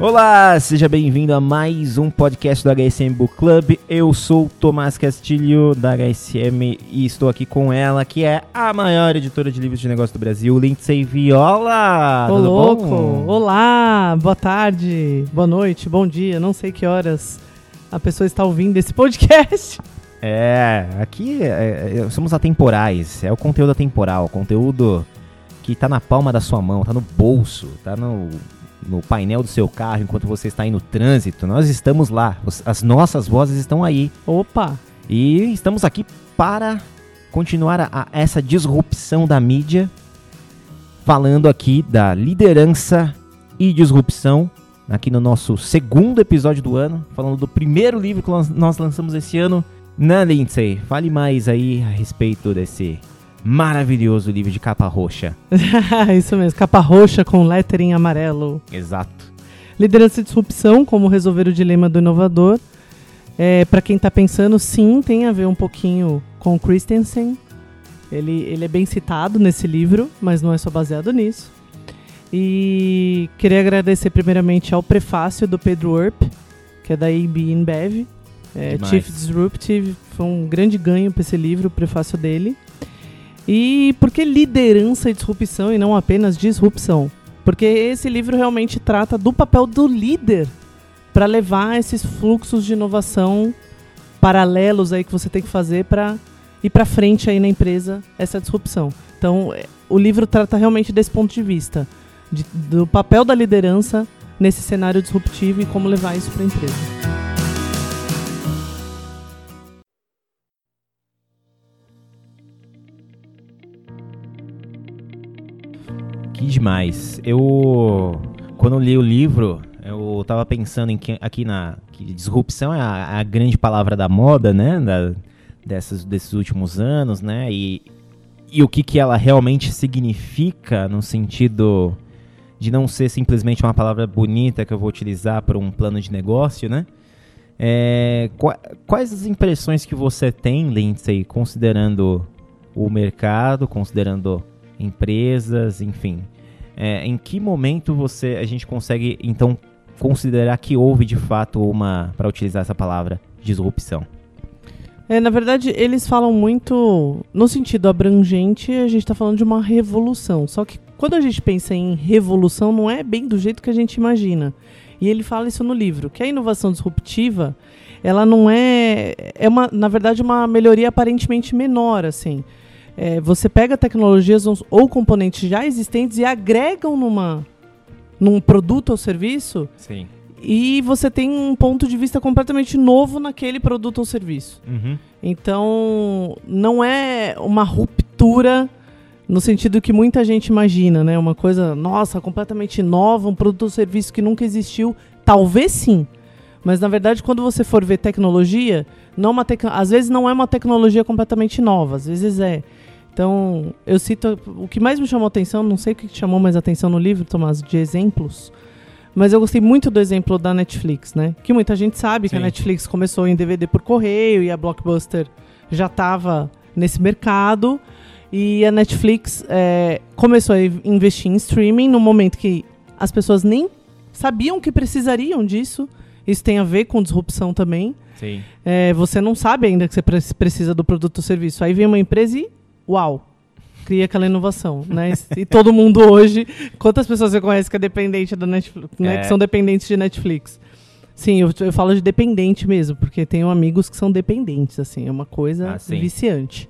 Olá, seja bem-vindo a mais um podcast do HSM Book Club. Eu sou o Tomás Castilho da HSM e estou aqui com ela, que é a maior editora de livros de negócio do Brasil, Lindsay Viola. Ô, Tudo louco! bom? Olá, boa tarde, boa noite, bom dia, não sei que horas a pessoa está ouvindo esse podcast. É, aqui é, é, somos atemporais, é o conteúdo atemporal, conteúdo que tá na palma da sua mão, tá no bolso, tá no, no painel do seu carro enquanto você está aí no trânsito. Nós estamos lá, as nossas vozes estão aí. Opa! E estamos aqui para continuar a, a essa disrupção da mídia, falando aqui da liderança e disrupção, aqui no nosso segundo episódio do ano, falando do primeiro livro que nós- lançamos esse ano. Né, Lindsay? Fale mais aí a respeito desse maravilhoso livro de capa roxa. Isso mesmo, capa roxa com lettering amarelo. Exato. Liderança e disrupção, como resolver o dilema do inovador. É, para quem está pensando, sim, tem a ver um pouquinho com o Christensen. Ele, ele é bem citado nesse livro, mas não é só baseado nisso. E queria agradecer primeiramente ao prefácio do Pedro Earp, que é da AB InBev. É. Chief Disruptive, foi um grande ganho para esse livro, o prefácio dele. E por que liderança e disrupção e não apenas disrupção? Porque esse livro realmente trata do papel do líder para levar esses fluxos de inovação paralelos aí que você tem que fazer para ir para frente aí na empresa essa disrupção. Então, é, o livro trata realmente desse ponto de vista, de- do papel da liderança nesse cenário disruptivo e como levar isso para a empresa. Que demais. Eu, quando eu li o livro, eu tava pensando em que, aqui na que disrupção é a, a grande palavra da moda, né? Da, dessas, desses últimos anos, né? E, e o que, que ela realmente significa no sentido de não ser simplesmente uma palavra bonita que eu vou utilizar para um plano de negócio, né? É, qua- quais as impressões que você tem, Lindsay, considerando o mercado, considerando empresas, enfim. É, em que momento você a gente consegue então considerar que houve de fato uma, para utilizar essa palavra, disrupção? É, na verdade, eles falam muito no sentido abrangente, a gente está falando de uma revolução. Só que quando a gente pensa em revolução, não é bem do jeito que a gente imagina. E ele fala isso no livro, que a inovação disruptiva, ela não é é uma, na verdade, uma melhoria aparentemente menor, assim. É, você pega tecnologias ou- componentes já existentes e agregam numa num produto ou serviço Sim. e você tem um ponto de vista completamente novo naquele produto ou serviço. Uhum. Então, não é uma ruptura no sentido que muita gente imagina, né? Uma coisa, nossa, completamente nova, um produto ou serviço que nunca existiu. Talvez sim. Mas na verdade, quando você for ver tecnologia, não uma tec... às vezes não é uma tecnologia completamente nova, às vezes é. Então, eu cito o que mais me chamou atenção, não sei o que chamou mais atenção no livro, Tomás, de exemplos. Mas eu gostei muito do exemplo da Netflix, né? Que muita gente sabe que a Sim. Netflix começou em DVD por correio e a Blockbuster já estava nesse mercado. E a Netflix é, começou a investir em streaming no momento que as pessoas nem sabiam que precisariam disso. Isso tem a ver com disrupção também. Sim. É, você não sabe ainda que você pre- precisa do produto ou serviço. Aí vem uma empresa e, uau, cria aquela inovação, né? E todo mundo hoje, quantas pessoas você conhece que é dependente da Netflix, né? É. Que são dependentes de Netflix? Sim, eu, eu falo de dependente mesmo, porque tenho amigos que são dependentes, assim, é uma coisa Ah, viciante.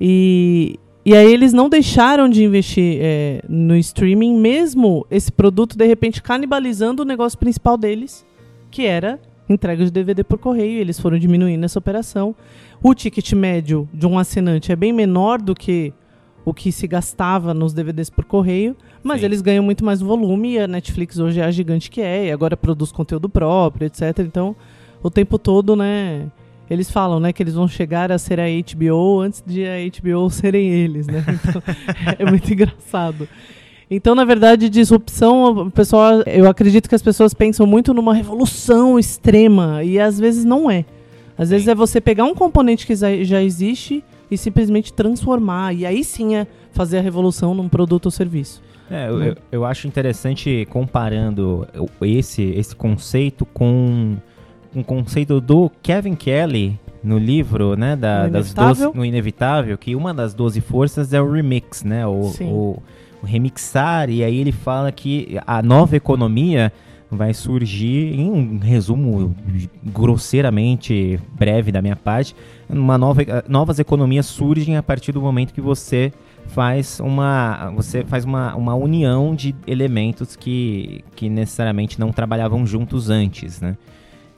E, e aí eles não deixaram de investir é, no streaming, mesmo esse produto, de repente, canibalizando o negócio principal deles, que era entrega de DVD por correio. e Eles foram diminuindo essa operação. O ticket médio de um assinante é bem menor do que o que se gastava nos DVDs por correio, mas Sim. eles ganham muito mais volume e a Netflix hoje é a gigante que é, e agora produz conteúdo próprio, etc. Então, o tempo todo, né, eles falam, né, que eles vão chegar a ser a HBO antes de a HBO serem eles, né? Então, é muito engraçado. Então, na verdade, disrupção, pessoal, eu acredito que as pessoas pensam muito numa revolução extrema e às vezes não é. Às vezes é você pegar um componente que já existe, e simplesmente transformar. E aí sim é fazer a revolução num produto ou serviço. É, eu, eu, eu acho interessante comparando esse, esse conceito com um conceito do Kevin Kelly no livro, né, da, No das. 12, no Inevitável, que uma das 12 forças é o remix, né, o, Sim. o, o remixar, e aí ele fala que a nova economia vai surgir, em um resumo grosseiramente breve da minha parte, uma nova, novas economias surgem a partir do momento que você faz uma você faz uma, uma união de elementos que, que necessariamente não trabalhavam juntos antes, né?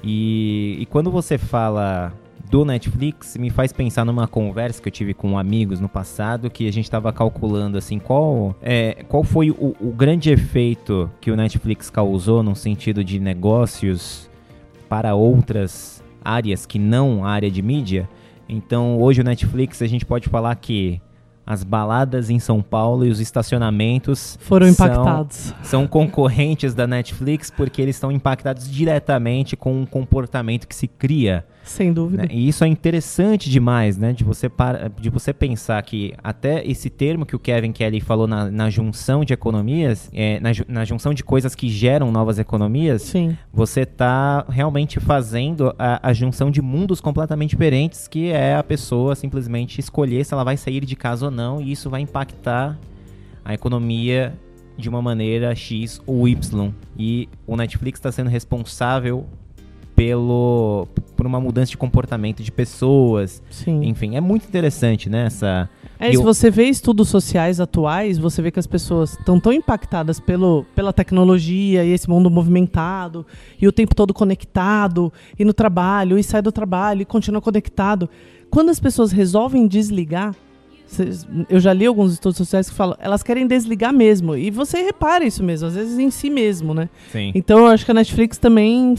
E, e quando você fala do Netflix, me faz pensar numa conversa que eu tive com amigos no passado, que a gente estava calculando assim, qual, é, qual foi o, o grande efeito que o Netflix causou no sentido de negócios para outras áreas que não a área de mídia. Então, hoje o Netflix a gente pode falar que as baladas em São Paulo e os estacionamentos Foram são- impactados. são concorrentes da Netflix porque eles estão impactados diretamente com o comportamento que se cria. Sem dúvida. né? E isso é interessante demais, né? De você, para, de você pensar que até esse termo que o Kevin Kelly falou na, na junção de economias, é, na, na junção de coisas que geram novas economias, Sim. você está realmente fazendo a, a junção de mundos completamente diferentes, que é a pessoa simplesmente escolher se ela vai sair de casa ou não, e isso vai impactar a economia de uma maneira X ou Y. E o Netflix está sendo responsável pelo por uma mudança de comportamento de pessoas. Sim. Enfim, é muito interessante, né? Essa, É, E se eu- você vê estudos sociais atuais, você vê que as pessoas estão tão impactadas pelo, pela tecnologia e esse mundo movimentado, e o tempo todo conectado, e no trabalho, e sai do trabalho, e continua conectado. Quando as pessoas resolvem desligar, eu já li alguns estudos sociais que falam, elas querem desligar mesmo. E você repara isso mesmo, às vezes em si mesmo, né? sim. Então eu acho que a Netflix também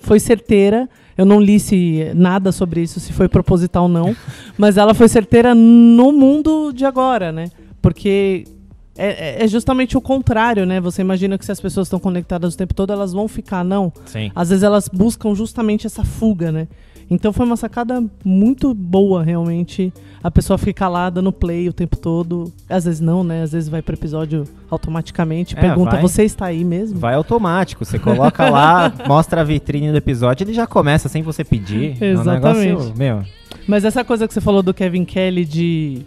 foi certeira. Eu não li se nada sobre isso, se foi proposital ou não, mas ela foi certeira no mundo de agora, né? Porque é, é justamente o contrário, né? Você imagina que se as pessoas estão conectadas o tempo todo, elas vão ficar, não. Sim. Às vezes elas buscam justamente essa fuga, né? Então foi uma sacada muito boa, realmente. A pessoa fica calada no play o tempo todo. Às vezes não, né? Às vezes vai pro episódio automaticamente. É, pergunta, vai. você está aí mesmo? Vai automático, você coloca lá, mostra a vitrine do episódio, ele já começa sem você pedir. É um Exatamente. negócio, meu, Mas essa coisa que você falou do Kevin Kelly de,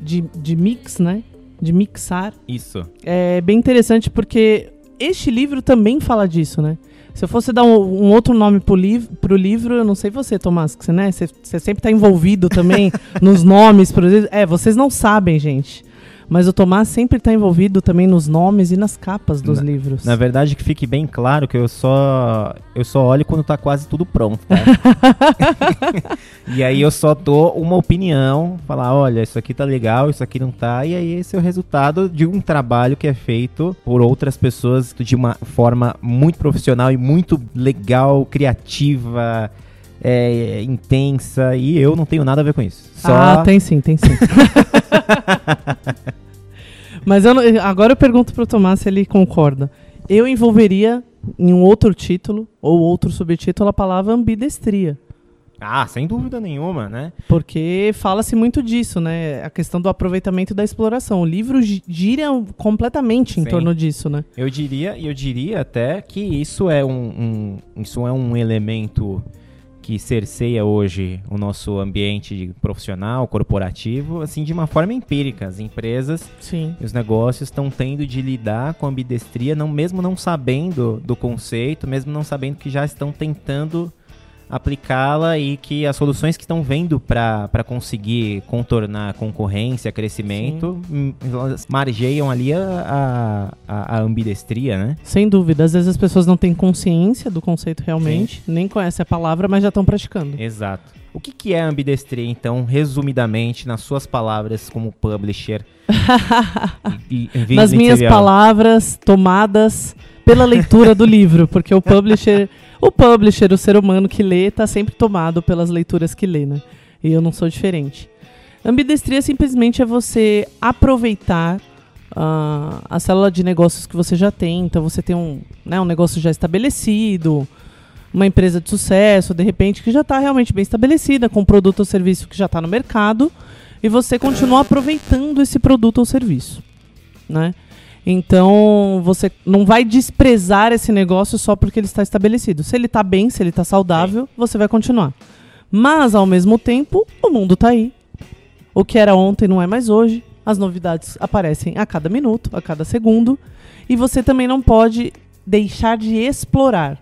de, de mix, né? De mixar, isso. é bem interessante porque este livro também fala disso, né? Se eu fosse dar um, um outro nome pro, liv pro livro, eu não sei você, Tomás, que você, né? Você, você sempre tá envolvido também nos nomes. Exemplo. É, vocês não sabem, gente. Mas o Tomás sempre tá envolvido também nos nomes e nas capas dos Na- livros. Na verdade, que fique bem claro que eu só eu só olho quando tá quase tudo pronto, tá? e aí eu só dou uma opinião, falar, olha, isso aqui tá legal, isso aqui não tá, e aí esse é o resultado de um trabalho que é feito por outras pessoas de uma forma muito profissional e muito legal, criativa, é, intensa, e eu não tenho nada a ver com isso. Só Ah, tem sim, tem sim. Mas eu não- agora eu pergunto pro Tomás se ele concorda. Eu envolveria em um outro título ou outro subtítulo a palavra ambidestria. Ah, sem dúvida nenhuma, né? Porque fala-se muito disso, né? A questão do aproveitamento e da exploração. O livro gi- gira completamente em Sim. torno disso, né? Eu diria, eu diria até que isso é um, um- isso é um elemento que cerceia hoje o nosso ambiente profissional, corporativo, assim, de uma forma empírica. As empresas Sim. e os negócios estão tendo de lidar com a ambidestria, não, mesmo não sabendo do conceito, mesmo não sabendo que já estão tentando aplicá-la e que as soluções que estão vendo para conseguir contornar concorrência, crescimento, hum, margeiam ali a, a, a- a ambidestria, né? Sem dúvida. Às vezes as pessoas não têm consciência do conceito realmente, nem conhecem a palavra, mas já estão praticando. Exato. O que, que é ambidestria, então, resumidamente, nas suas palavras como publisher? E- e- Nas minhas editorial? palavras tomadas pela leitura do livro, porque o publisher, o publisher, o ser humano que lê, está sempre tomado pelas leituras que lê, né? E eu não sou diferente. Ambidestria simplesmente é você aproveitar ah, a célula de negócios que você já tem. Então você tem um, né, um negócio já estabelecido, uma empresa de sucesso, de repente, que já está realmente bem estabelecida, com um produto ou serviço que já está no mercado. e você continua aproveitando esse produto ou serviço, né? Então, você não vai desprezar esse negócio só porque ele está estabelecido. Se ele está bem, se ele está saudável, Sim. você vai continuar. Mas, ao mesmo tempo, o mundo está aí. O que era ontem não é mais hoje. As novidades aparecem a cada minuto, a cada segundo. E você também não pode deixar de explorar.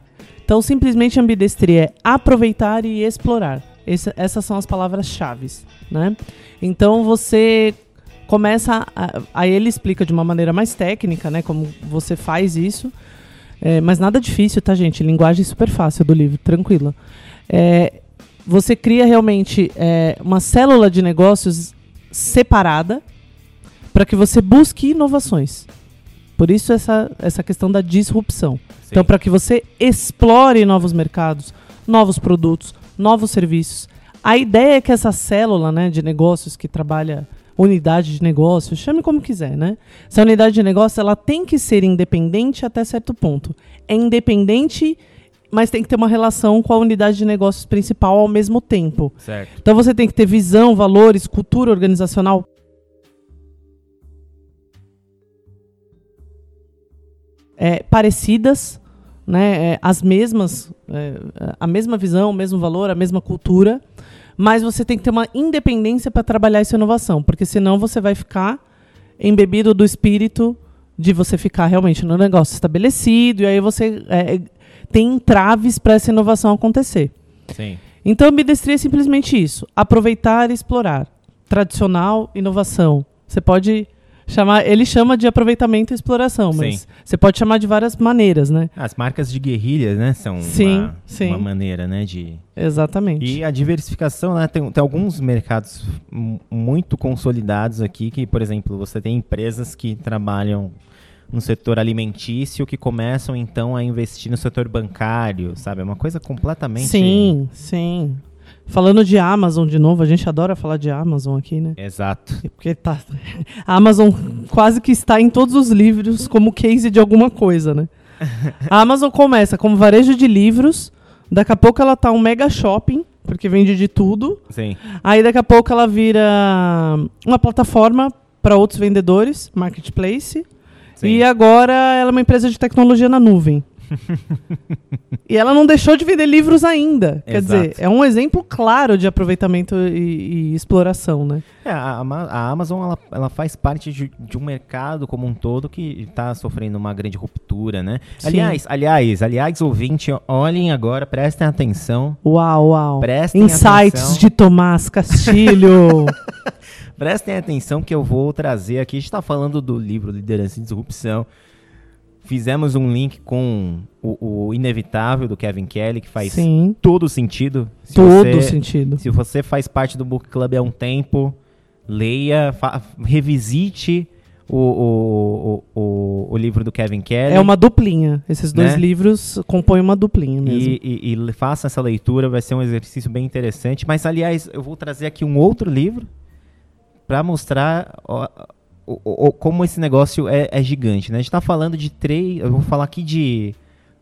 Então, simplesmente ambidestria é aproveitar e explorar. Esse, essas são as palavras-chave, né? Então, você começa. Aí ele explica de uma maneira mais técnica, né? Como você faz isso. É, mas nada difícil, tá, gente? Linguagem super fácil do livro, tranquila. É, você cria realmente é, uma célula de negócios separada para que você busque inovações. Por isso essa, essa questão da disrupção. Sim. Então, para que você explore novos mercados, novos produtos, novos serviços. A ideia é que essa célula né, de negócios que trabalha unidade de negócio, chame como quiser, né? Essa unidade de negócio ela tem que ser independente até certo ponto. É independente, mas tem que ter uma relação com a unidade de negócios principal ao mesmo tempo. Certo. Então você tem que ter visão, valores, cultura organizacional. É, parecidas, né, é, as mesmas, é, a mesma visão, o mesmo valor, a mesma cultura, mas você tem que ter uma independência para trabalhar essa inovação, porque senão você vai ficar embebido do espírito de você ficar realmente no negócio estabelecido e aí você é, tem entraves para essa inovação acontecer. Sim. Então, ambidestria é simplesmente isso: aproveitar e explorar. Tradicional, inovação. Você pode chamar, ele chama de aproveitamento e exploração, mas sim. você pode chamar de várias maneiras, né? As marcas de guerrilha, né, são sim, uma, sim. uma maneira, né, de Exatamente. E a diversificação, né, tem, tem alguns mercados muito consolidados aqui que, por exemplo, você tem empresas que trabalham no setor alimentício que começam então a investir no setor bancário, sabe? É uma coisa completamente Sim, sim. Falando de Amazon de novo, a gente adora falar de Amazon aqui, né? Exato. Porque tá. A Amazon quase que está em todos os livros como case de alguma coisa, né? A Amazon começa como varejo de livros, daqui a pouco ela tá um mega shopping, porque vende de tudo. Sim. Aí daqui a pouco ela vira uma plataforma para outros vendedores, marketplace. Sim. E agora ela é uma empresa de tecnologia na nuvem e ela não deixou de vender livros ainda. Quer dizer, é um exemplo claro de aproveitamento e, e exploração, né? É, a, a, Amazon ela, ela faz parte de, de, um mercado como um todo que está sofrendo uma grande ruptura, né? Sim. Aliás, aliás, aliás, ouvinte, olhem agora, prestem atenção. Uau, uau. Prestem Insights atenção. de Tomás Castilho. prestem atenção que eu vou trazer aqui. A gente está falando do livro Liderança e Disrupção. Fizemos um link com o, o, Inevitável do Kevin Kelly, que faz Sim. todo sentido. Se todo você, sentido. Se você faz parte do Book Club há um tempo, leia, revisite o, o, o, o, livro do Kevin Kelly. É uma duplinha. Esses dois né? livros compõem uma duplinha mesmo. E, e, e faça essa leitura, vai ser um exercício bem interessante. Mas, aliás, eu vou trazer aqui um outro livro para mostrar o, o, como esse negócio é, é, gigante, né? A gente tá falando de três. Eu vou falar aqui de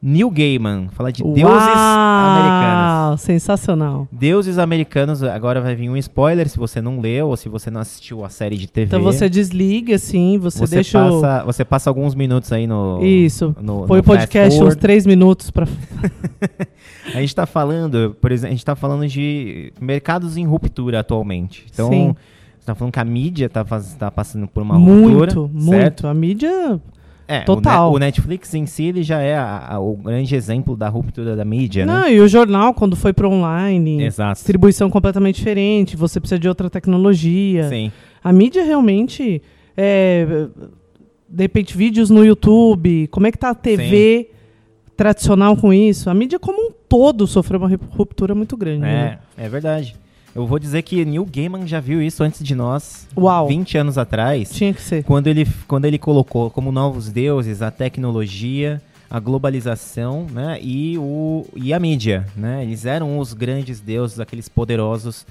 Neil Gaiman, falar de deuses americanos. Sensacional. Deuses americanos, agora vai vir um spoiler se você não leu ou se você não assistiu a série de TV. Então você desliga, assim, você, você deixa. Passa, Você passa alguns minutos aí no. Isso. No, Põe o podcast uns três minutos para. a gente tá falando, por exemplo, a gente tá falando de mercados em ruptura atualmente. Então. Sim tá falando que a mídia tá, faz, tá passando por uma muito, ruptura. Muito, muito. A mídia. É, Total. O, Netflix em si ele já é a, a, o grande exemplo da ruptura da mídia, Não, né? e o jornal, quando foi para online, Exato. distribuição completamente diferente, você precisa de outra tecnologia. Sim. A mídia realmente. É, de repente, vídeos no YouTube, como é que tá a TV Sim. tradicional com isso? A mídia como um todo sofreu uma ruptura muito grande. É, né? é verdade. Eu vou dizer que Neil Gaiman já viu isso antes de nós. Uau. 20 anos atrás. Tinha que ser. Quando ele, quando ele colocou como novos deuses a tecnologia, a globalização né, e, o, e a mídia. Né? Eles eram os grandes deuses, aqueles poderosos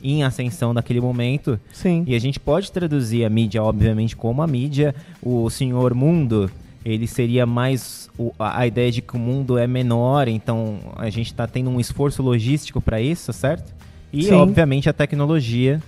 em ascensão naquele momento. Sim. E a gente pode traduzir a mídia, obviamente, como a mídia, o senhor mundo, ele seria mais o, a, a, ideia de que o mundo é menor, então a gente está tendo um esforço logístico para isso, certo? E, Sim. obviamente, a tecnologia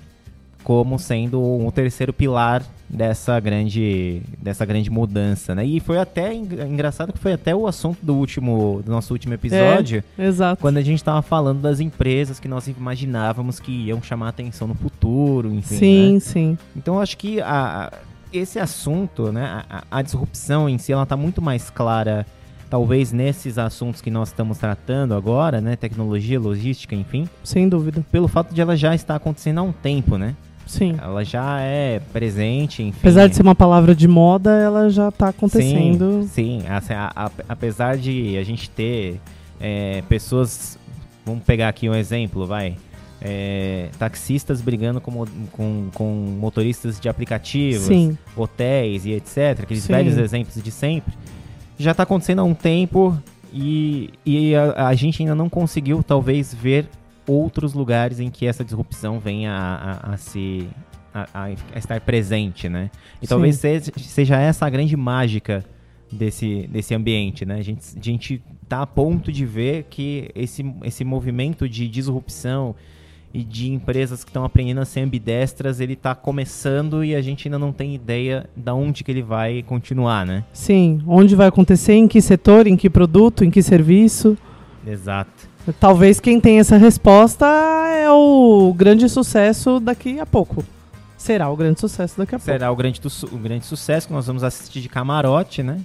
como sendo um terceiro pilar dessa grande, dessa grande mudança, né? E foi até engraçado que foi até o assunto do último, do nosso último episódio, é, exato. quando a gente estava falando das empresas que nós imaginávamos que iam chamar atenção no futuro, enfim. Sim, né? sim. Então acho que a, esse assunto, né, a, a disrupção em si, ela está muito mais clara talvez nesses assuntos que nós estamos tratando agora, né, tecnologia, logística, enfim. Sem dúvida. Pelo fato de ela já estar acontecendo há um tempo, né? Sim. Ela já é presente, enfim. Apesar de ser uma palavra de moda, ela já está acontecendo. Sim, sim. A, a, apesar de a gente ter é, pessoas, vamos pegar aqui um exemplo, vai. É, taxistas brigando com, com, com, motoristas de aplicativos, Sim. hotéis e etc. Aqueles Sim. velhos exemplos de sempre já está acontecendo há um tempo e, e a, a, gente ainda não conseguiu, talvez, ver outros lugares em que essa disrupção venha a, a, a se a, estar presente, né? E Sim. talvez seja, seja, essa a grande mágica desse, desse ambiente, né? A gente, a gente tá a ponto de ver que esse, esse movimento de disrupção e de empresas que estão aprendendo a ser ambidestras, ele está começando e a gente ainda não tem ideia de onde que ele vai continuar, né? Sim, onde vai acontecer, em que setor, em que produto, em que serviço. Exato. Talvez quem tem essa resposta é o grande sucesso daqui a pouco. Será o grande sucesso daqui a Será pouco. Será o grande, o grande sucesso que nós vamos assistir de camarote, né?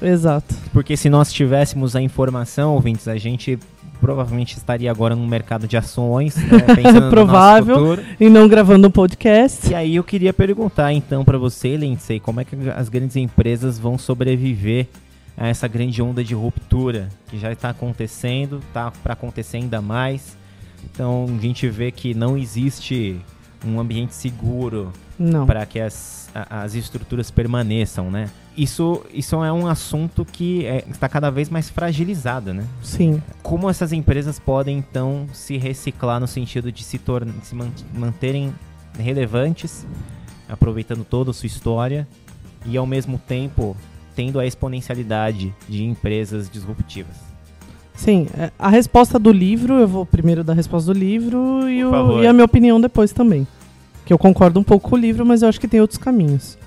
Exato. Porque se nós tivéssemos a informação, ouvintes, a gente provavelmente estaria agora no mercado de ações, né, pensando Provável, no e não gravando um podcast. E aí eu queria perguntar então para você, Lindsay, como é que as grandes empresas vão sobreviver a essa grande onda de ruptura que já está acontecendo, está para acontecer ainda mais. Então a gente vê que não existe um ambiente seguro para que as, as estruturas permaneçam, né? Isso, isso é um assunto que é, está cada vez mais fragilizado, né? Sim. Como essas empresas podem, então, se reciclar no sentido de se, se manterem relevantes, aproveitando toda a sua história e, ao mesmo tempo, tendo a exponencialidade de empresas disruptivas? Sim, é, a resposta do livro, eu vou primeiro dar a resposta do livro e, o, e a minha opinião depois também. Que eu concordo um pouco com o livro, mas eu acho que tem outros caminhos.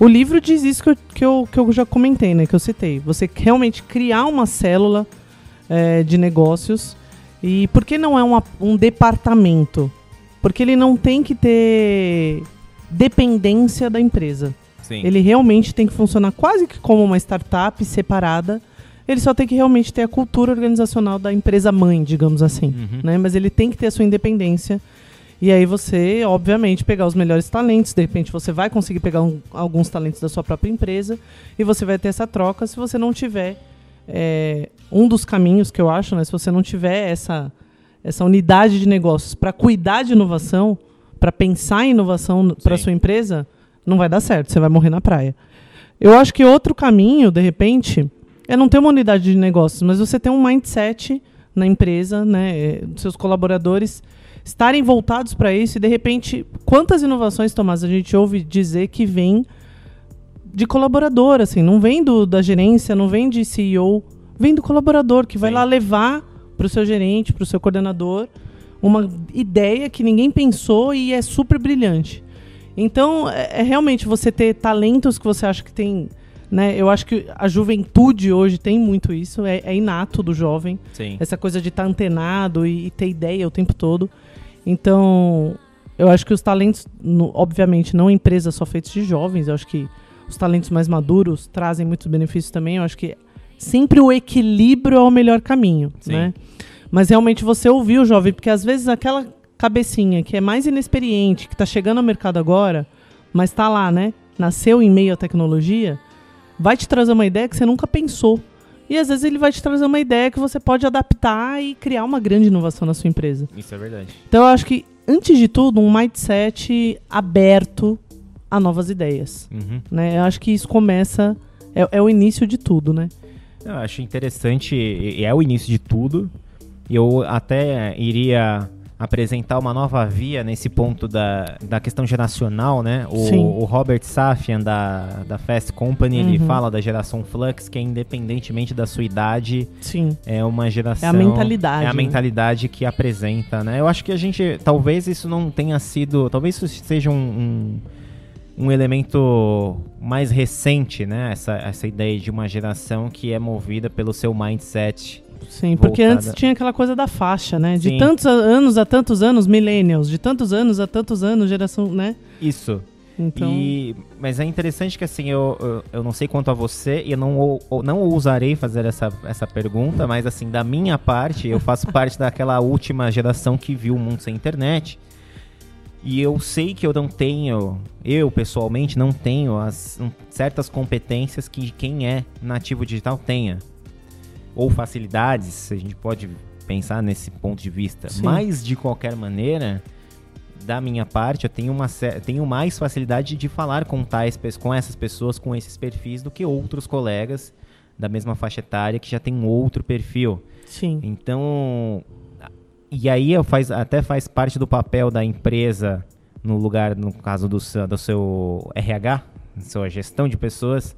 O livro diz isso que eu, que eu, que eu já comentei, né? Que eu citei. Você realmente criar uma célula é, de negócios. E por que não é uma, um departamento? Porque ele não tem que ter dependência da empresa. Sim. Ele realmente tem que funcionar quase que como uma startup separada. Ele só tem que realmente ter a cultura organizacional da empresa mãe, digamos assim. Uhum. Né? Mas ele tem que ter a sua independência e aí você, obviamente, pegar os melhores talentos, de repente você vai conseguir pegar um, alguns talentos da sua própria empresa e você vai ter essa troca se você não tiver é, um dos caminhos que eu acho, né? Se você não tiver essa, essa unidade de negócios para cuidar de inovação, para pensar em inovação para sua empresa, não vai dar certo, você vai morrer na praia. Eu acho que outro caminho, de repente, é não ter uma unidade de negócios, mas você ter um mindset na empresa, né, é, seus colaboradores estarem voltados para isso e de repente, quantas inovações, Tomás, a gente ouve dizer que vem de colaborador, assim, não vem do, da gerência, não vem de CEO, vem do colaborador que vai Sim. lá levar para o seu gerente, para o seu coordenador, uma ideia que ninguém pensou e é super brilhante. Então, é, é, realmente você ter talentos que você acha que tem. Né? Eu acho que a juventude hoje tem muito isso, é, é inato do jovem. Sim. Essa coisa de estar tá antenado e, e, ter ideia o tempo todo. Então, eu acho que os talentos, no, obviamente, não empresas só feitas de jovens, eu acho que os talentos mais maduros trazem muitos benefícios também. Eu acho que sempre o equilíbrio é o melhor caminho, Sim. né? Mas realmente você ouvir o jovem, porque às vezes aquela cabecinha que é mais inexperiente, que está chegando ao mercado agora, mas está lá, né? Nasceu em meio à tecnologia, vai te trazer uma ideia que você nunca pensou. E às vezes ele vai te trazer uma ideia que você pode adaptar e criar uma grande inovação na sua empresa. Isso é verdade. Então eu acho que, antes de tudo, um mindset aberto a novas ideias. Uhum. Né? Eu acho que isso começa. É, é o início de tudo, né? Eu acho interessante, é o início de tudo. Eu até iria apresentar uma nova via nesse ponto da, da questão geracional, né? O, o Robert Safian da, da Fast Company, ele Uhum. fala da geração Flux, que é independentemente da sua idade, Sim. é uma geração... É a mentalidade, É a né? mentalidade que apresenta, né? Eu acho que a gente, talvez isso não tenha sido, talvez isso seja um... um um elemento mais recente, né? Essa, essa ideia de uma geração que é movida pelo seu mindset Sim, porque voltada. antes tinha aquela coisa da faixa, né? De Sim. tantos anos a tantos anos, millennials. De tantos anos a tantos anos, geração, né? Isso. Então, E, mas é interessante que assim, eu, eu, eu não sei quanto a você, e eu não, ou- não ousarei fazer essa, essa pergunta, mas assim, da minha parte, eu faço parte daquela última geração que viu o mundo sem internet. E eu sei que eu não tenho, eu pessoalmente não tenho as um, certas competências que quem é nativo digital tenha. Ou facilidades, a gente pode pensar nesse ponto de vista. Sim. Mas, de qualquer maneira, da minha parte, eu tenho, uma, tenho mais facilidade de falar com, tais, com essas pessoas, com esses perfis, do que outros colegas da mesma faixa etária que já tem um outro perfil. sim. Então, e aí eu faz, até faz parte do papel da empresa, no lugar, no caso do seu, do seu RH, sua gestão de pessoas,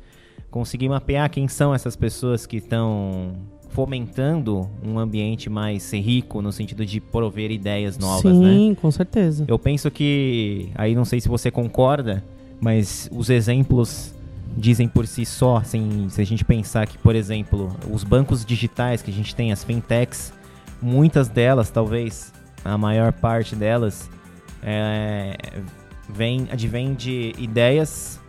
conseguir mapear quem são essas pessoas que estão fomentando um ambiente mais rico no sentido de prover ideias novas, né? Sim, com certeza. Eu penso que, aí não sei se você concorda, mas os exemplos dizem por si só, assim, se a gente pensar que, por exemplo, os bancos digitais que a gente tem, as fintechs, muitas delas, talvez a maior parte delas, é, vem, advém de ideias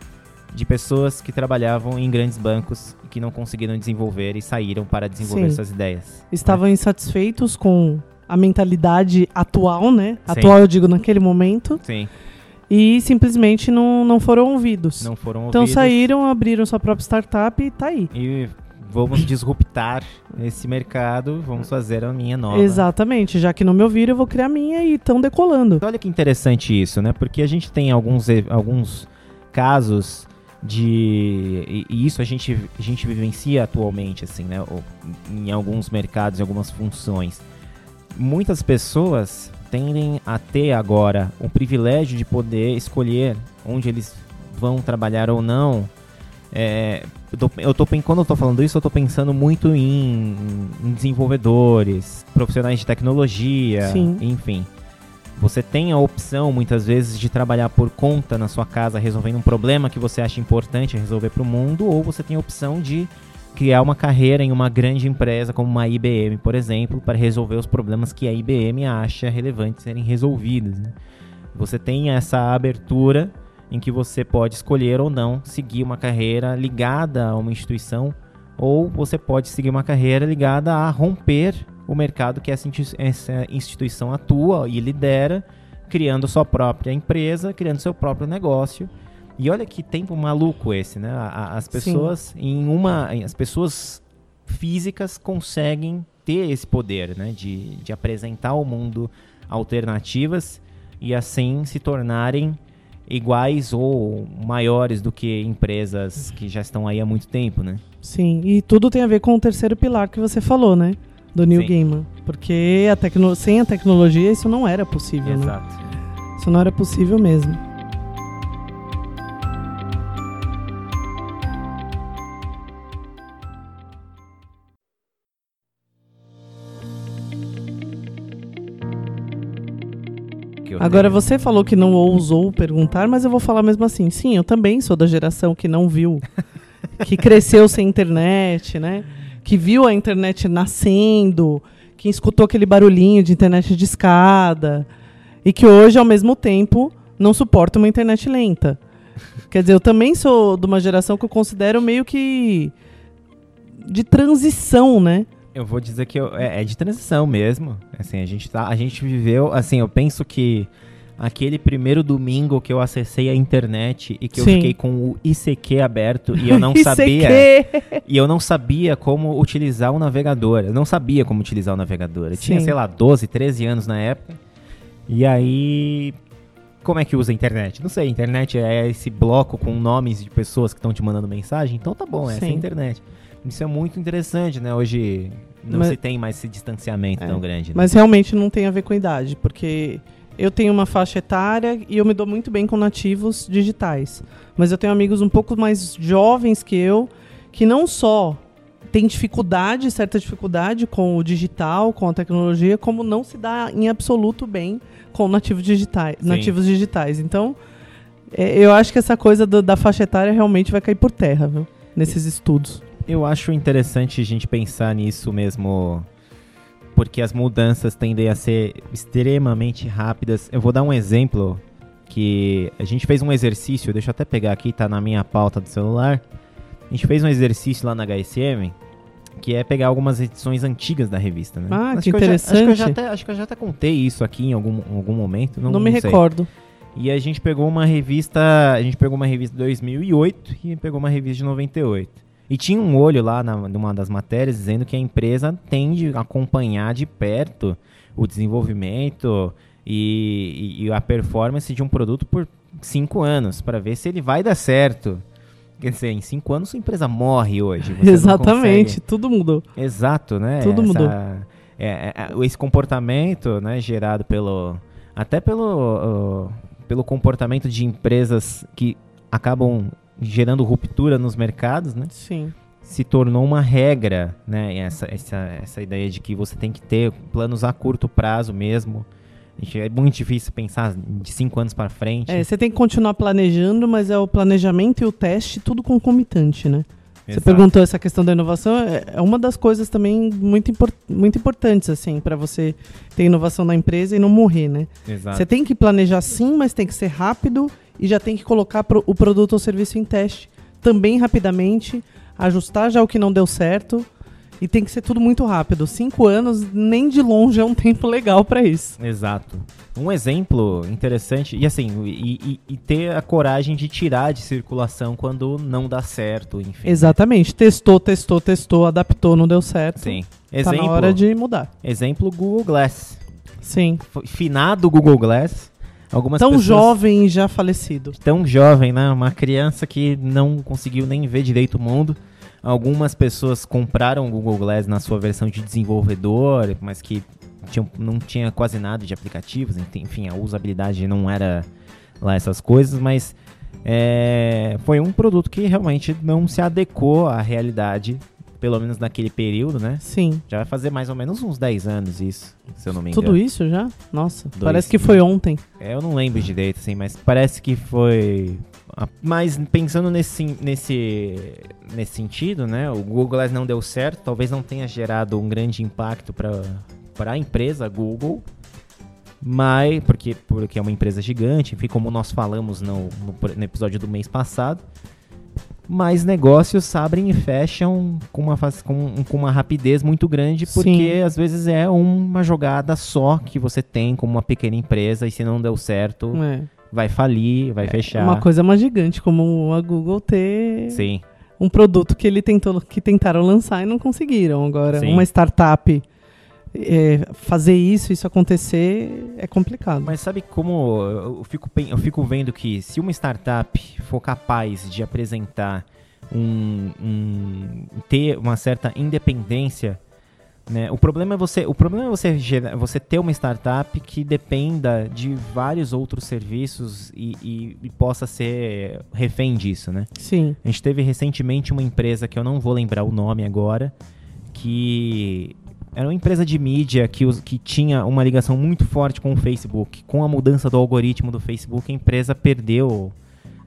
de pessoas que trabalhavam em grandes bancos e que não conseguiram desenvolver e saíram para desenvolver Sim. suas ideias. Estavam insatisfeitos com a mentalidade atual, né? Sim. Atual, eu digo, naquele momento. Sim, E simplesmente não, não foram ouvidos. não foram então ouvidos. saíram, abriram sua própria startup e tá aí. E vamos disruptar esse mercado, vamos fazer a minha nova. Exatamente. Já que não me ouviram, eu vou criar a minha e estão decolando. Olha que interessante isso, né? Porque a gente tem alguns, alguns casos de. E, isso a gente, a gente vivencia atualmente, assim, né? Em alguns mercados, em algumas funções. Muitas pessoas tendem a ter agora o privilégio de poder escolher onde eles vão trabalhar ou não. É, eu tô, eu tô quando eu tô falando isso, eu tô pensando muito em, em desenvolvedores, profissionais de tecnologia, Sim. enfim. Você tem a opção, muitas vezes, de trabalhar por conta na sua casa, resolvendo um problema que você acha importante resolver para o mundo, ou você tem a opção de criar uma carreira em uma grande empresa como uma IBM, por exemplo, para resolver os problemas que a IBM acha relevantes serem resolvidos. né? Você tem essa abertura em que você pode escolher ou não seguir uma carreira ligada a uma instituição, ou você pode seguir uma carreira ligada a romper o mercado que essa insti- essa instituição atua e lidera, criando sua própria empresa, criando seu próprio negócio. E olha que tempo maluco esse, né? As Sim. pessoas em uma, as pessoas físicas conseguem ter esse poder, né? De, de apresentar ao mundo alternativas e assim se tornarem iguais ou maiores do que empresas que já estão aí há muito tempo, né? Sim, e tudo tem a ver com o terceiro pilar que você falou, né? Do Neil Sim. Gaiman. Porque a tecno sem a tecnologia isso não era possível, né? Exato. Isso não era possível mesmo. Que eu Agora lembro. você falou que não ousou perguntar, mas eu vou falar mesmo assim. Sim, eu também sou da geração que não viu, que cresceu sem internet, né? Que viu a internet nascendo, que escutou aquele barulhinho de internet de escada e que hoje, ao mesmo tempo, não suporta uma internet lenta. Quer dizer, eu também sou de uma geração que eu considero meio que de transição, né? Eu vou dizer que eu- é, é de transição mesmo. Assim, a gente tá, a gente viveu, assim, eu penso que aquele primeiro domingo que eu acessei a internet e que eu Sim. fiquei com o ICQ aberto e eu não sabia e eu não sabia como utilizar o navegador. Eu não sabia como utilizar o navegador. Eu tinha, sei lá, 12, 13 anos na época. E aí como é que usa a internet? Não sei, a internet é esse bloco com nomes de pessoas que estão te mandando mensagem, então tá bom, essa é a internet. Isso é muito interessante, né? Hoje não Mas- se tem mais esse distanciamento É, tão grande. né? Mas realmente não tem a ver com idade, porque eu tenho uma faixa etária e eu me dou muito bem com nativos digitais. Mas eu tenho amigos um pouco mais jovens que eu, que não só têm dificuldade, certa dificuldade com o digital, com a tecnologia, como não se dá em absoluto bem com nativos digitais. Sim. Nativos digitais. Então, é, eu acho que essa coisa do- da faixa etária realmente vai cair por terra, viu? Nesses estudos. Eu acho interessante a gente pensar nisso mesmo, porque as mudanças tendem a ser extremamente rápidas. Eu vou dar um exemplo que a gente fez um exercício, deixa eu até pegar aqui, tá na minha pauta do celular. A gente fez um exercício lá na HSM, que é pegar algumas edições antigas da revista, né? Ah, acho que eu já- acho, que eu já interessante. até, acho que eu já até contei isso aqui em algum, em algum momento. Não, Não, me não recordo. E a gente pegou uma revista, a gente pegou uma revista de 2008 e pegou uma revista de 98. E tinha um olho lá na, numa das matérias dizendo que a empresa tende a acompanhar de perto o desenvolvimento e, e- e a performance de um produto por cinco anos para ver se ele vai dar certo. Quer dizer, em cinco anos sua empresa morre hoje. Exatamente, tudo mudou. Exato, né? Tudo mudou. é, é, é, esse comportamento, né, gerado pelo até pelo uh, pelo comportamento de empresas que acabam gerando ruptura nos mercados, né? Sim. Se tornou uma regra, né? Essa, essa, essa ideia de que você tem que ter planos a curto prazo mesmo. É muito difícil pensar de cinco anos para frente. É, você tem que continuar planejando, mas é o planejamento e o teste tudo concomitante, né? Você Exato. perguntou essa questão da inovação, é é uma das coisas também muito, impor- muito importantes, assim, para você ter inovação na empresa e não morrer, né? Exato. Você tem que planejar sim, mas tem que ser rápido e já tem que colocar pro- o produto ou serviço em teste também rapidamente, ajustar já o que não deu certo e tem que ser tudo muito rápido. Cinco anos, nem de longe é um tempo legal para isso. Exato. Um exemplo interessante, e assim, e, e- e ter a coragem de tirar de circulação quando não dá certo, enfim. Exatamente. Testou, testou, testou, adaptou, não deu certo. Sim. Tá Exemplo, na hora de mudar. exemplo Google Glass. Sim. Finado Google Glass. Algumas Tão jovem e já falecido. tão jovem, né? Uma criança que não conseguiu nem ver direito o mundo. Algumas pessoas compraram o Google Glass na sua versão de desenvolvedor, mas que tinham- não tinha quase nada de aplicativos, enfim, a usabilidade não era lá essas coisas, mas é, foi um produto que realmente não se adequou à realidade, pelo menos naquele período, né? Sim. Já vai fazer mais ou menos uns 10 anos isso, se eu não me engano. Tudo isso já? Nossa, Dois. parece que foi ontem. É, Eu não lembro direito, assim, mas parece que foi. Mas pensando nesse, nesse, nesse sentido, né? O Google Glass não deu certo, talvez não tenha gerado um grande impacto para a empresa Google, mas porque, porque é uma empresa gigante, enfim, como nós falamos no, no, no episódio do mês passado. Mas negócios abrem e fecham com uma, com, com uma rapidez muito grande, porque Sim. às vezes é uma jogada só que você tem como uma pequena empresa, e se não deu certo, É. vai falir, vai fechar. Uma coisa mais gigante, como a Google ter Sim, um produto que ele tentou, que tentaram lançar e não conseguiram. Agora, Sim. uma startup é, fazer isso, isso acontecer, é complicado. mas sabe como eu fico, eu fico vendo que se uma startup for capaz de apresentar um, um- ter uma certa independência, né? O problema é você, o problema é você, gera- você ter uma startup que dependa de vários outros serviços e, e- e possa ser refém disso, né? Sim, A gente teve recentemente uma empresa que eu não vou lembrar o nome agora, que era uma empresa de mídia que, que tinha uma ligação muito forte com o Facebook. Com a mudança do algoritmo do Facebook, a empresa perdeu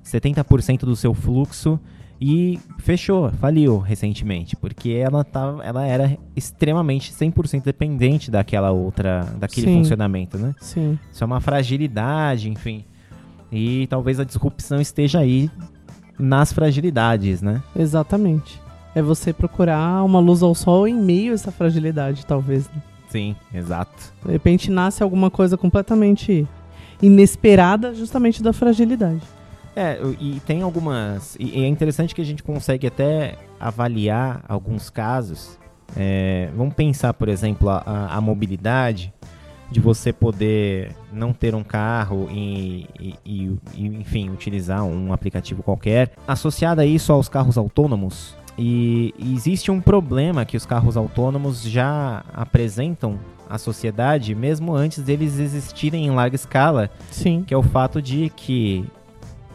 70% do seu fluxo e fechou, faliu recentemente, porque ela, tava, ela era extremamente 100% dependente daquela outra, daquele Sim. funcionamento, né? sim. Isso é uma fragilidade, enfim. E talvez a disrupção esteja aí nas fragilidades, né? Exatamente. É você procurar uma luz ao sol em meio a essa fragilidade, talvez. né? Sim, exato. De repente nasce alguma coisa completamente inesperada, justamente da fragilidade. É, e tem algumas. E é interessante que a gente consegue até avaliar alguns casos. É, vamos pensar, por exemplo, a, a- mobilidade. de você poder não ter um carro e, e, e, enfim, utilizar um aplicativo qualquer. Associada a isso aos carros autônomos, e, existe um problema que os carros autônomos já apresentam à sociedade, mesmo antes deles existirem em larga escala, Sim. que é o fato de que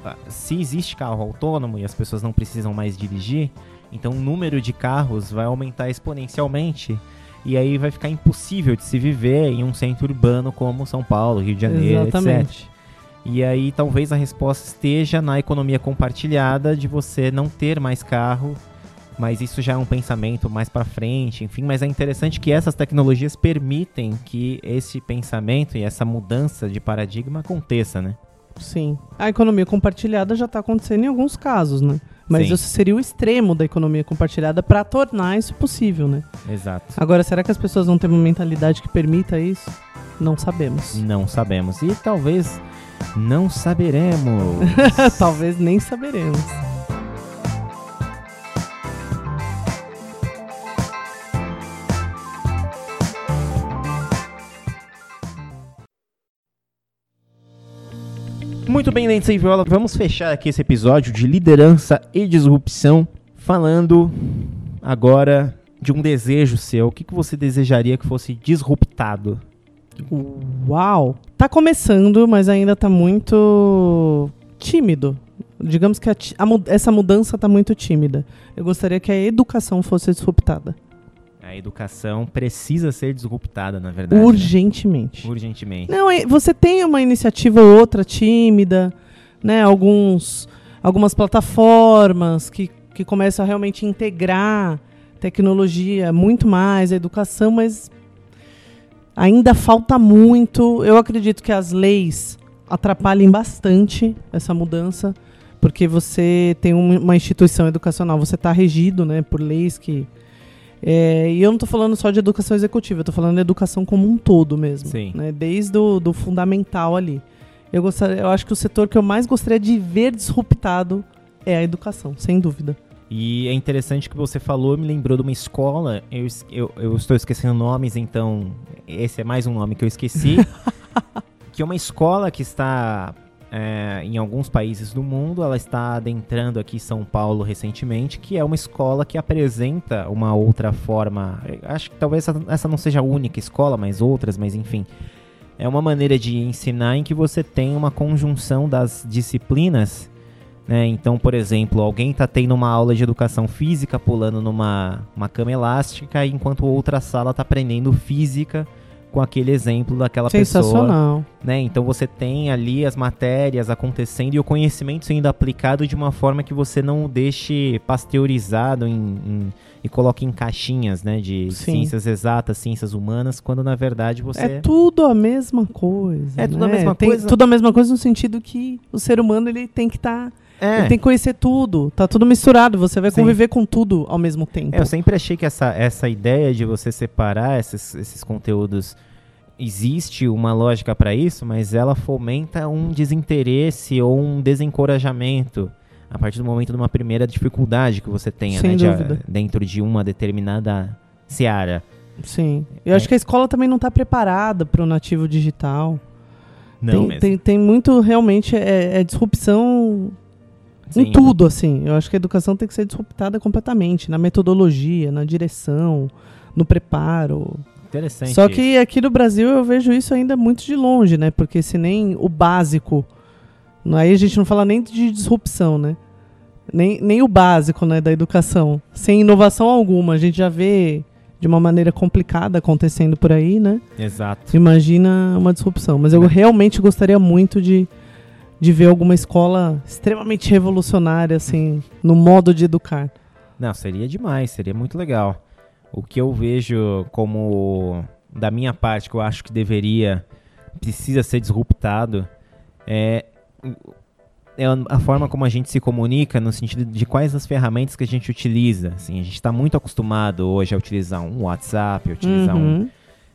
ah, se existe carro autônomo e as pessoas não precisam mais dirigir, então o número de carros vai aumentar exponencialmente e aí vai ficar impossível de se viver em um centro urbano como São Paulo, Rio de Janeiro, Exatamente. etc. E aí talvez a resposta esteja na economia compartilhada de você não ter mais carro, mas isso já é um pensamento mais para frente, enfim, mas é interessante que essas tecnologias permitem que esse pensamento e essa mudança de paradigma aconteça, né? Sim. A economia compartilhada já está acontecendo em alguns casos, né? Mas Sim. isso seria o extremo da economia compartilhada para tornar isso possível, né? Exato. Agora, será que as pessoas vão ter uma mentalidade que permita isso? Não sabemos. Não sabemos. E talvez não saberemos. Talvez nem saberemos. Muito bem, Lentes e Viola, vamos fechar aqui esse episódio de liderança e disrupção falando agora de um desejo seu. O que, que você desejaria que fosse disruptado? Uau! Tá começando, mas ainda tá muito tímido. Digamos que a a essa mudança tá muito tímida. Eu gostaria que a educação fosse disruptada. A educação precisa ser disruptada, na verdade. né? urgentemente. Urgentemente. Não, você tem uma iniciativa ou outra tímida, né? Alguns, algumas plataformas que, que começam a realmente integrar tecnologia muito mais, a educação, mas ainda falta muito. Eu acredito que as leis atrapalhem bastante essa mudança, porque você tem um- uma instituição educacional, você está regido né, por leis que. É, e eu não estou falando só de educação executiva, eu estou falando de educação como um todo mesmo. Sim. Né, desde o do fundamental ali. Eu, gostaria, eu acho que o setor que eu mais gostaria de ver disruptado é a educação, sem dúvida. E é interessante que você falou, me lembrou de uma escola. Eu, eu, eu estou esquecendo nomes, então esse é mais um nome que eu esqueci. que é uma escola que está é, em alguns países do mundo. Ela está adentrando aqui São Paulo recentemente, que é uma escola que apresenta uma outra forma. eu Acho que talvez essa, essa não seja a única escola, mas outras, mas enfim. É uma maneira de ensinar em que você tem uma conjunção das disciplinas né? Então, por exemplo, alguém está tendo uma aula de educação física pulando numa uma cama elástica, enquanto outra sala está aprendendo física com aquele exemplo daquela pessoa. Sensacional. Né? Então você tem ali as matérias acontecendo e o conhecimento sendo aplicado de uma forma que você não o deixe pasteurizado em, em- e coloque em caixinhas né? de Sim. ciências exatas, ciências humanas, quando na verdade você. É tudo a mesma coisa. É tudo a né? mesma Tem coisa. Tudo a mesma coisa no sentido que o ser humano ele tem que estar. É. Ele tem que conhecer tudo. Tá tudo misturado. Você vai Sim. conviver com tudo ao mesmo tempo. É, eu sempre achei que essa, essa ideia de você separar esses, esses conteúdos existe uma lógica para isso, mas ela fomenta um desinteresse ou um desencorajamento a partir do momento de uma primeira dificuldade que você tenha né, de- dentro de uma determinada seara. Sim. Eu É. acho que a escola também não está preparada para o nativo digital. Não tem, mesmo. tem, tem muito, realmente, é, é disrupção Sim. em tudo, assim. Eu acho que a educação tem que ser disruptada completamente. Na metodologia, na direção, no preparo. Interessante. Só que aqui no Brasil eu vejo isso ainda muito de longe, né? Porque se nem o básico. Aí a gente não fala nem de disrupção, né? Nem, nem o básico né, da educação. Sem inovação alguma. A gente já vê de uma maneira complicada acontecendo por aí, né? Exato. Imagina uma disrupção. Mas eu É. realmente gostaria muito de, de ver alguma escola extremamente revolucionária, assim, no modo de educar. Não, seria demais, seria muito legal. O que eu vejo como, da minha parte, que eu acho que deveria, precisa ser disruptado, é, é a forma como a gente se comunica, no sentido de quais as ferramentas que a gente utiliza. Assim, a gente está muito acostumado hoje a utilizar um WhatsApp, a utilizar um Uhum.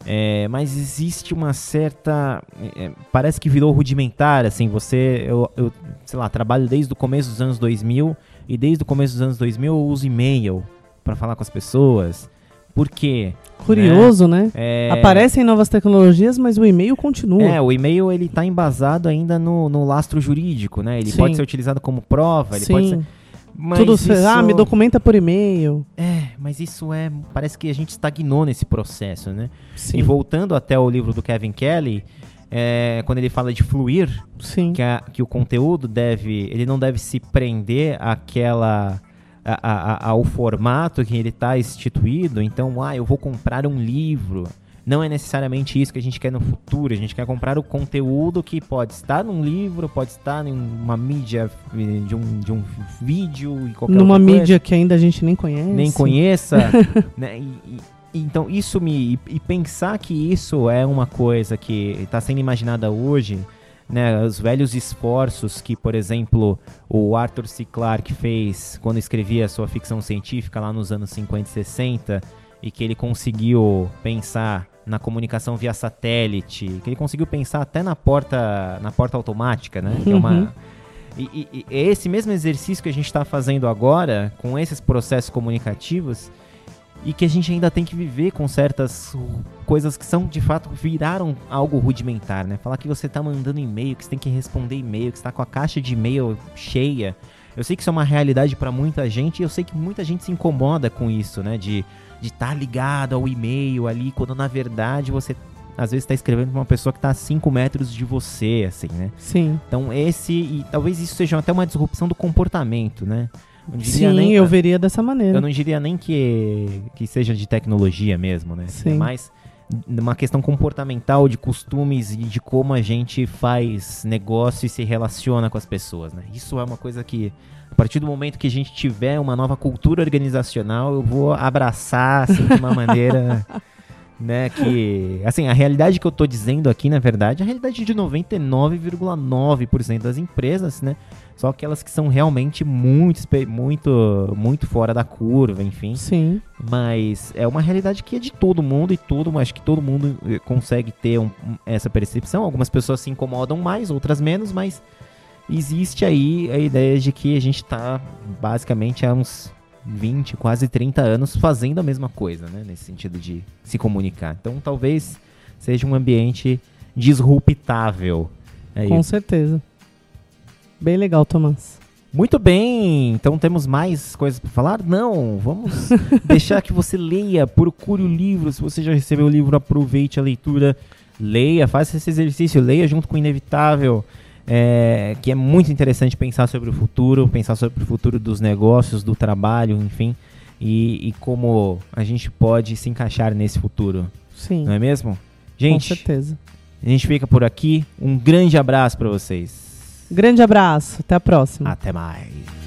É, mas existe uma certa. é, parece que virou rudimentar, assim. Você. Eu, eu, sei lá, trabalho desde o começo dos anos 2000 e desde o começo dos anos 2000 eu uso e-mail para falar com as pessoas. Por quê? Curioso, né? É, Aparecem novas tecnologias, mas o e-mail continua. É, o e-mail ele está embasado ainda no, no lastro jurídico, né? Ele Sim. pode ser utilizado como prova, ele pode ser... Mas Tudo, isso... ah, me documenta por e-mail. É, mas isso é... Parece que a gente estagnou nesse processo, né? Sim. E voltando até o livro do Kevin Kelly, é, quando ele fala de fluir, Sim. que, a- que o conteúdo deve, ele não deve se prender àquela, a- a- ao formato que ele está instituído. Então, ah, eu vou comprar um livro. Não é necessariamente isso que a gente quer no futuro. A gente quer comprar o conteúdo que pode estar num livro, pode estar em uma mídia eh, de um, de um vídeo e qualquer Numa mídia que ainda a gente nem conhece. nem conheça. né? E- e- então isso me e, e pensar que isso é uma coisa que está sendo imaginada hoje, né? Os velhos esforços que, por exemplo, o Arthur C. Clarke fez quando escrevia sua ficção científica lá nos anos 50 e 60 e que ele conseguiu pensar na comunicação via satélite, que ele conseguiu pensar até na porta na porta automática, né? Que é Uhum. uma e, e- e é esse mesmo exercício que a gente está fazendo agora, com esses processos comunicativos, e que a gente ainda tem que viver com certas coisas que são, de fato, viraram algo rudimentar, né? Falar que você tá mandando e-mail, que você tem que responder e-mail, que você tá com a caixa de e-mail cheia. Eu sei que isso é uma realidade para muita gente e eu sei que muita gente se incomoda com isso, né? De estar de tá ligado ao e-mail ali, quando na verdade você às vezes está escrevendo pra uma pessoa que está a 5 metros de você, assim, né? Sim. Então esse, e talvez isso seja até uma disrupção do comportamento, né? Sim, nem- eu veria dessa maneira. eu não diria nem que, que seja de tecnologia mesmo, né? Sim. É mais uma questão comportamental, de costumes e de como a gente faz negócio e se relaciona com as pessoas, né? Isso é uma coisa que, a partir do momento que a gente tiver uma nova cultura organizacional, eu vou abraçar, assim, de uma maneira... Né, que, assim, a realidade que eu tô dizendo aqui, na verdade, é a realidade de 99,9% das empresas, né? Só aquelas que são realmente muito, muito, muito fora da curva, enfim. Sim. Mas é uma realidade que é de todo mundo e todo, acho que todo mundo eh, consegue ter um- essa percepção. Algumas pessoas se incomodam mais, outras menos, mas existe aí a ideia de que a gente está basicamente há uns 20, quase 30 anos fazendo a mesma coisa, né? Nesse sentido de se comunicar. Então talvez seja um ambiente disruptável. É Com certeza. Bem legal, Tomás. Muito bem, então temos mais coisas para falar? Não, vamos deixar que você leia, procure o livro. Se você já recebeu o livro, aproveite a leitura, leia, faça esse exercício, leia junto com o Inevitável, é, que é muito interessante pensar sobre o futuro, pensar sobre o futuro dos negócios, do trabalho, enfim, e, e como a gente pode se encaixar nesse futuro, Sim. não é mesmo? Com Gente, certeza. a gente fica por aqui. Um grande abraço para vocês. Grande abraço. Até a próxima. Até mais.